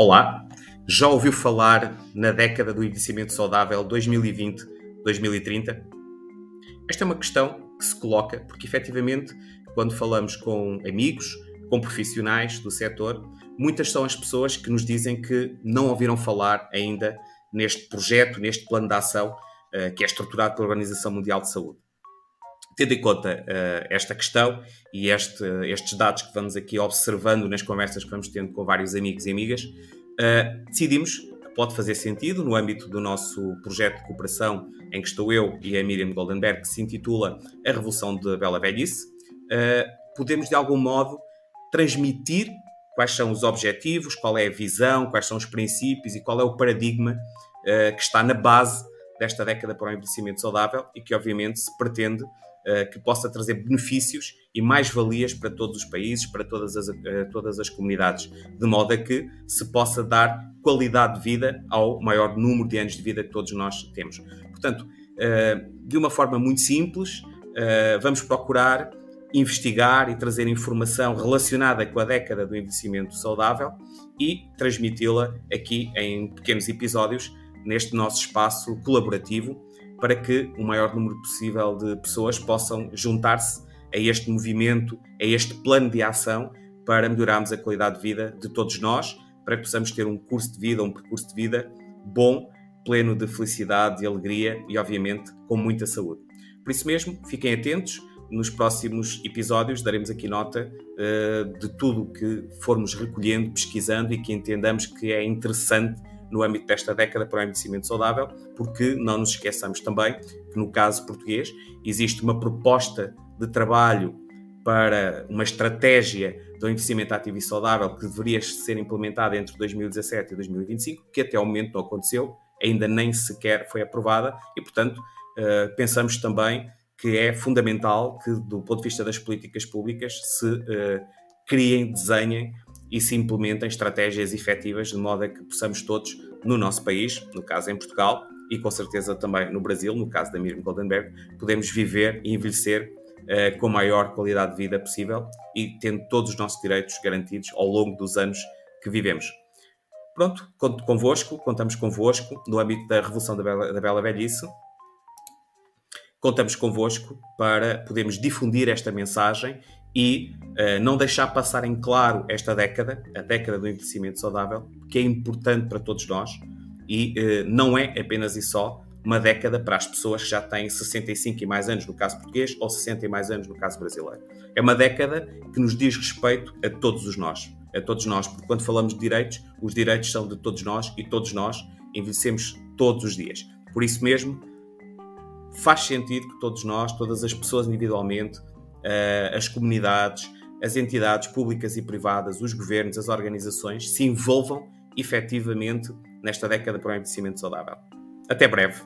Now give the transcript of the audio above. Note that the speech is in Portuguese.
Olá, já ouviu falar na década do envelhecimento saudável 2020-2030? Esta é uma questão que se coloca porque, efetivamente, quando falamos com amigos, com profissionais do setor, muitas são as pessoas que nos dizem que não ouviram falar ainda neste projeto, neste plano de ação uh, que é estruturado pela Organização Mundial de Saúde. Tendo em conta uh, esta questão e este, estes dados que vamos aqui observando nas conversas que vamos tendo com vários amigos e amigas, uh, decidimos que pode fazer sentido, no âmbito do nosso projeto de cooperação, em que estou eu e a Miriam Goldenberg, que se intitula A Revolução da Bela Velhice, uh, podemos de algum modo transmitir quais são os objetivos, qual é a visão, quais são os princípios e qual é o paradigma que está na base desta década para o envelhecimento saudável e que, obviamente, se pretende eh, que possa trazer benefícios e mais-valias para todos os países, para todas as, uh, todas as comunidades, de modo a que se possa dar qualidade de vida ao maior número de anos de vida que todos nós temos. Portanto, uh, de uma forma muito simples, vamos procurar investigar e trazer informação relacionada com a década do envelhecimento saudável e transmiti-la aqui em pequenos episódios neste nosso espaço colaborativo para que o maior número possível de pessoas possam juntar-se a este movimento, a este plano de ação para melhorarmos a qualidade de vida de todos nós, para que possamos ter um curso de vida, um percurso de vida bom, pleno de felicidade e alegria e, obviamente, com muita saúde. Por isso mesmo, fiquem atentos. Nos próximos episódios daremos aqui nota uh, de tudo o que formos recolhendo, pesquisando e que entendamos que é interessante no âmbito desta década para o envelhecimento saudável, porque não nos esqueçamos também que, no caso português, existe uma proposta de trabalho para uma estratégia do envelhecimento ativo e saudável que deveria ser implementada entre 2017 e 2025, que até ao momento não aconteceu, ainda nem sequer foi aprovada e, portanto, uh, pensamos também que é fundamental que, do ponto de vista das políticas públicas, se uh, criem, desenhem e se implementem estratégias efetivas de modo a que possamos todos, no nosso país, no caso em Portugal, e com certeza também no Brasil, no caso da Miriam Goldenberg, podemos viver e envelhecer uh, com a maior qualidade de vida possível e tendo todos os nossos direitos garantidos ao longo dos anos que vivemos. Pronto, conto convosco, contamos convosco no âmbito da Revolução da Bela, da Bela Velhice. Contamos convosco para podermos difundir esta mensagem e uh, não deixar passar em claro esta década, a década do envelhecimento saudável, que é importante para todos nós e uh, não é apenas e só uma década para as pessoas que já têm 65 e mais anos no caso português ou 60 e mais anos no caso brasileiro. É uma década que nos diz respeito a todos os nós, a todos nós, porque quando falamos de direitos, os direitos são de todos nós e todos nós envelhecemos todos os dias. Por isso mesmo, faz sentido que todos nós, todas as pessoas individualmente, as comunidades, as entidades públicas e privadas, os governos, as organizações se envolvam efetivamente nesta década para o envelhecimento saudável. Até breve.